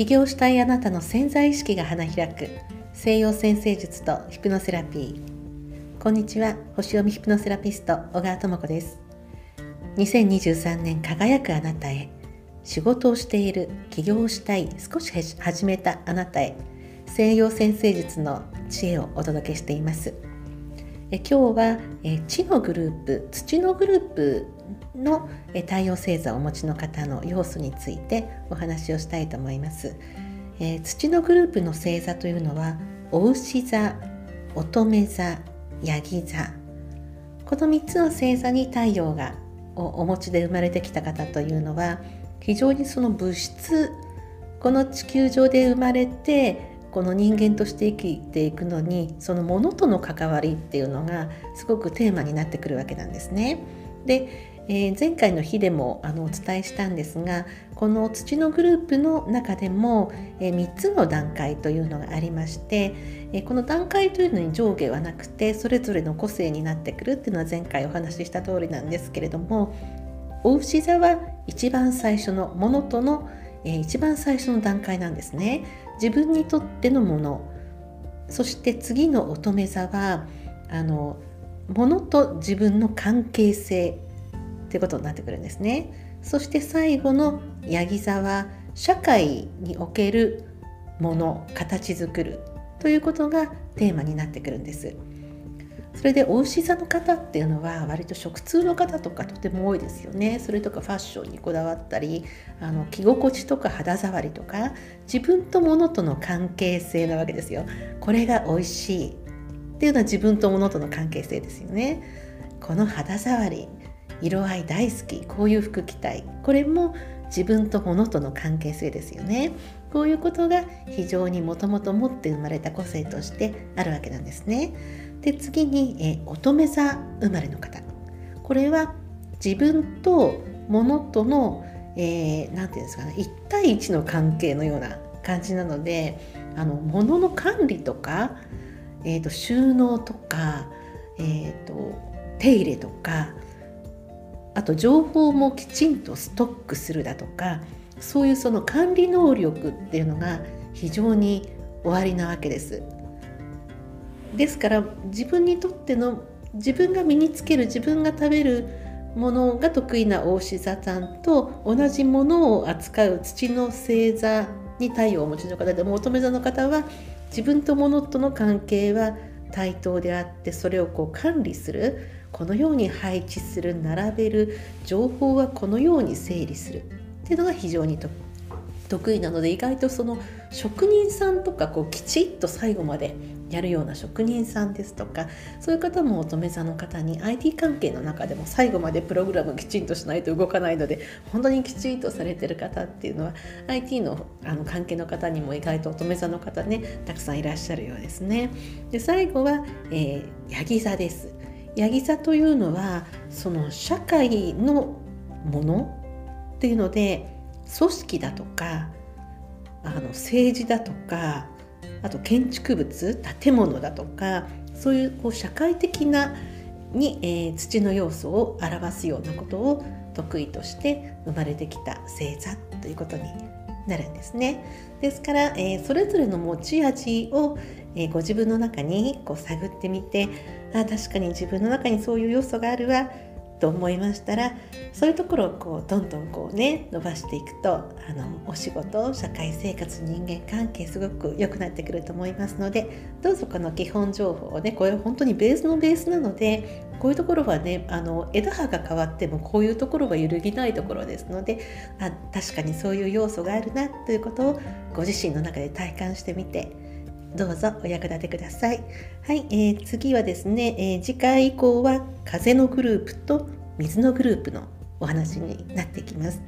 起業したいあなたの潜在意識が花開く。西洋先生術とヒプノセラピー。こんにちは。星読みヒプノセラピスト小川智子です。2023年輝くあなたへ。仕事をしている。起業したい。少し始めたあなたへ。西洋先生術の知恵をお届けしています。え今日はえ地のグループ。土のグループの太陽星座をお持ちの方の要素についてお話をしたいと思います、えー、土のグループの星座というのはお牛座乙女座ヤギ座この3つの星座に太陽がお持ちで生まれてきた方というのは非常にその物質この地球上で生まれてこの人間として生きていくのにそのものとの関わりっていうのがすごくテーマになってくるわけなんですね。で、えー、前回の日でもあのお伝えしたんですがこの土のグループの中でも、えー、3つの段階というのがありまして、えー、この段階というのに上下はなくてそれぞれの個性になってくるっていうのは前回お話しした通りなんですけれどもお牛座は一番最初のものとの、えー、一番最初の段階なんですね。自分にとってのものそして次の乙女座はあのものと自分の関係性ということになってくるんですね。そして最後のヤギ座は社会におけるもの形作るということがテーマになってくるんです。それでお牛座の方っていうのは割と食通の方とかとても多いですよねそれとかファッションにこだわったりあの着心地とか肌触りとか自分と物との関係性なわけですよこれが美味しいっていうのは自分と物との関係性ですよねこの肌触り色合い大好きこういう服着たい。これも自分と物との関係性ですよね。こういうことが非常にもともと持って生まれた個性としてあるわけなんですね。で次に、え乙女座生まれの方。これは自分と物との何、えー、て言うんですかね1対1の関係のような感じなのであの物の管理とか、えーと、収納とか、えーと手入れとかあと情報もきちんとストックするだとかそういうその管理能力っていうのが非常におありなわけです。ですから自分にとっての自分が身につける自分が食べるものが得意な大志座さんと同じものを扱う土の星座に太陽をお持ちの方でも乙女座の方は自分と物との関係は対等であってそれをこう管理するこのように配置する並べる情報はこのように整理するっていうのが非常に得意なので意外とその職人さんとかこうきちっと最後までやるような職人さんですとかそういう方も乙女座の方に IT 関係の中でも最後までプログラムきちんとしないと動かないので本当にきちんとされてる方っていうのは IT のあの関係の方にも意外と乙女座の方ねたくさんいらっしゃるようですね。で最後は、えー、ヤギ座です。ヤギ座というのはその社会のものっていうので組織だとかあの政治だとかあと建築物建物だとかそういうこう社会的なに、えー、土の要素を表すようなことを得意として生まれてきた星座ということになるんですね。ですから、えー、それぞれの持ち味を、えー、ご自分の中にこう探ってみてあ確かに自分の中にそういう要素があるわと思いましたらそういうところをこうどんどんこうね伸ばしていくとあのお仕事社会生活人間関係すごく良くなってくると思いますのでどうぞこの基本情報をねこれ本当にベースのベースなのでこういうところはねあの枝葉が変わってもこういうところは揺るぎないところですのであ確かにそういう要素があるなということをご自身の中で体感してみてどうぞお役立てください。はい、えー、次はですね、えー、次回以降は風のグループと水のグループのお話になってきます。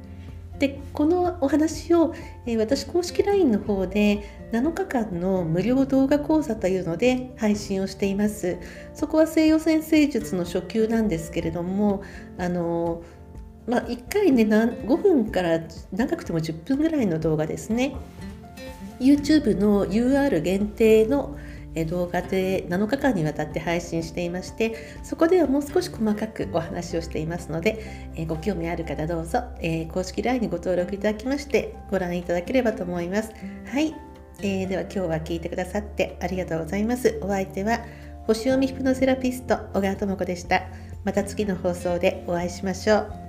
でこのお話を、えー、私公式 LINE の方で7日間の無料動画講座というので配信をしています。そこは西洋先生術の初級なんですけれどもあのまあ、1回ね5分から長くても10分ぐらいの動画ですね YouTube の UR 限定の、動画で7日間にわたって配信していましてそこではもう少し細かくお話をしていますので、えご興味ある方どうぞ、え公式 LINE にご登録いただきましてご覧いただければと思います。はい、えー、では今日は聞いてくださってありがとうございます。お相手は星読みヒプノセラピスト小川智子でした。また次の放送でお会いしましょう。